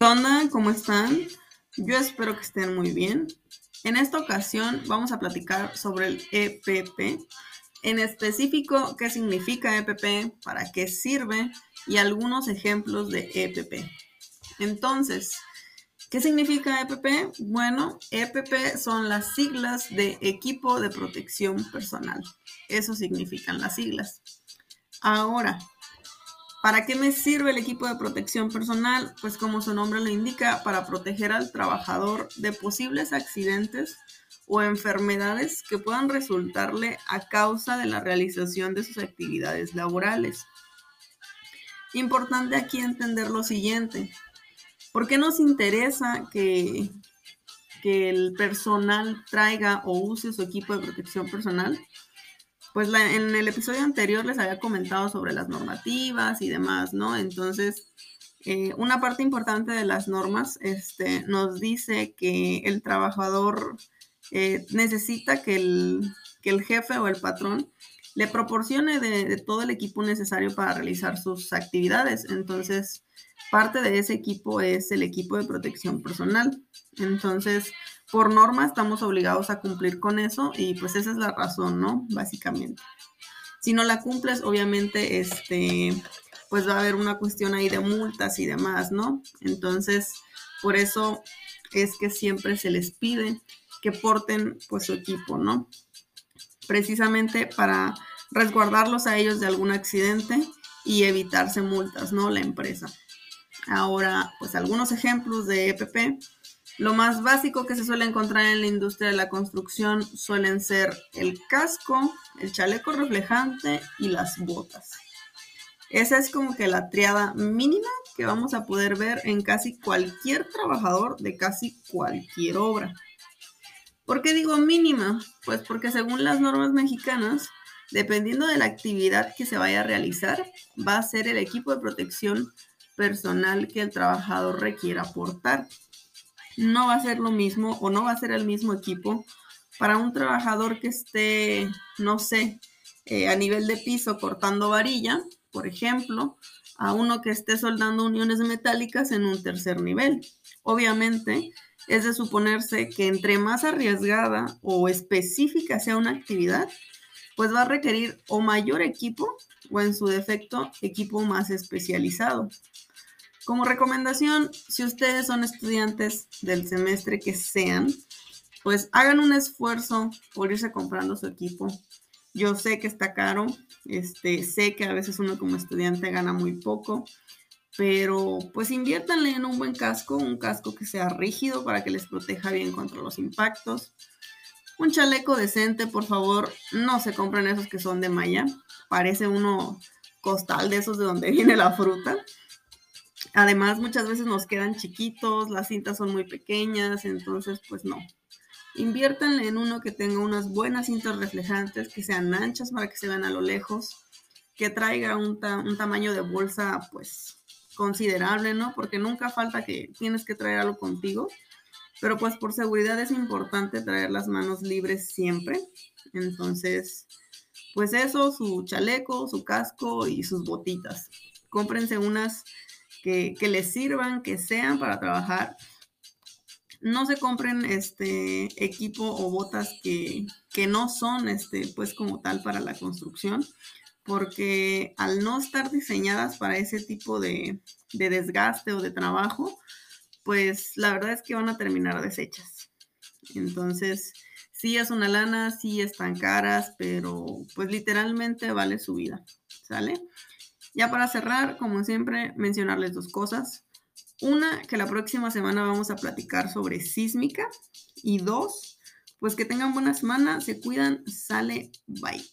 ¿Qué onda? ¿Cómo están? Yo espero que estén muy bien. En esta ocasión vamos a platicar sobre el EPP, en específico qué significa EPP, para qué sirve y algunos ejemplos de EPP. Entonces, ¿qué significa EPP? Bueno, EPP son las siglas de Equipo de Protección Personal. Eso significan las siglas. Ahora, ¿Para qué me sirve el equipo de protección personal? Pues como su nombre lo indica, para proteger al trabajador de posibles accidentes o enfermedades que puedan resultarle a causa de la realización de sus actividades laborales. Importante aquí entender lo siguiente. ¿Por qué nos interesa que, el personal traiga o use su equipo de protección personal? Pues en el episodio anterior les había comentado sobre las normativas y demás, ¿no? Entonces, eh, una parte importante de las normas este, nos dice que el trabajador eh, necesita que el, el, jefe o el patrón le proporcione de, todo el equipo necesario para realizar sus actividades. Entonces, parte de ese equipo es el equipo de protección personal. Entonces, por norma estamos obligados a cumplir con eso y pues esa es la razón, ¿no? Básicamente. Si no la cumples, obviamente, este, pues va a haber una cuestión ahí de multas y demás, ¿no? Entonces, por eso es que siempre se les pide que porten pues su equipo, ¿no? Precisamente para resguardarlos a ellos de algún accidente y evitarse multas, ¿no? La empresa. Ahora, pues algunos ejemplos de EPP lo más básico que se suele encontrar en la industria de la construcción suelen ser el casco, el chaleco reflejante y las botas. Esa es como que la triada mínima que vamos a poder ver en casi cualquier trabajador de casi cualquier obra. ¿Por qué digo mínima? Pues porque según las normas mexicanas, dependiendo de la actividad que se vaya a realizar, va a ser el equipo de protección personal que el trabajador requiera aportar no va a ser lo mismo o no va a ser el mismo equipo para un trabajador que esté, no sé, eh, a nivel de piso cortando varilla, por ejemplo, a uno que esté soldando uniones metálicas en un tercer nivel. Obviamente, es de suponerse que entre más arriesgada o específica sea una actividad, pues va a requerir o mayor equipo o en su defecto equipo más especializado. Como recomendación, si ustedes son estudiantes del semestre que sean, pues hagan un esfuerzo por irse comprando su equipo. Yo sé que está caro, este, sé que a veces uno como estudiante gana muy poco, pero pues inviértanle en un buen casco, un casco que sea rígido para que les proteja bien contra los impactos. Un chaleco decente, por favor, no se compren esos que son de malla, parece uno costal de esos de donde viene la fruta. Además, muchas veces nos quedan chiquitos, las cintas son muy pequeñas, entonces pues no. Inviértanle en uno que tenga unas buenas cintas reflejantes, que sean anchas para que se vean a lo lejos, que traiga un, tamaño de bolsa pues considerable, ¿no? Porque nunca falta que tienes que traer algo contigo, pero pues por seguridad es importante traer las manos libres siempre. Entonces, pues eso, su chaleco, su casco y sus botitas. Cómprense unas que, les sirvan, que sean para trabajar. No se compren este equipo o botas que, no son este, pues como tal para la construcción, porque al no estar diseñadas para ese tipo de, de desgaste o de trabajo, pues la verdad es que van a terminar deshechas. Entonces, sí es una lana, sí están caras, pero pues literalmente vale su vida, ¿sale? Ya para cerrar, como siempre, mencionarles dos cosas. Una, que la próxima semana vamos a platicar sobre sísmica. Y dos, pues que tengan buena semana, se cuidan, sale, bye.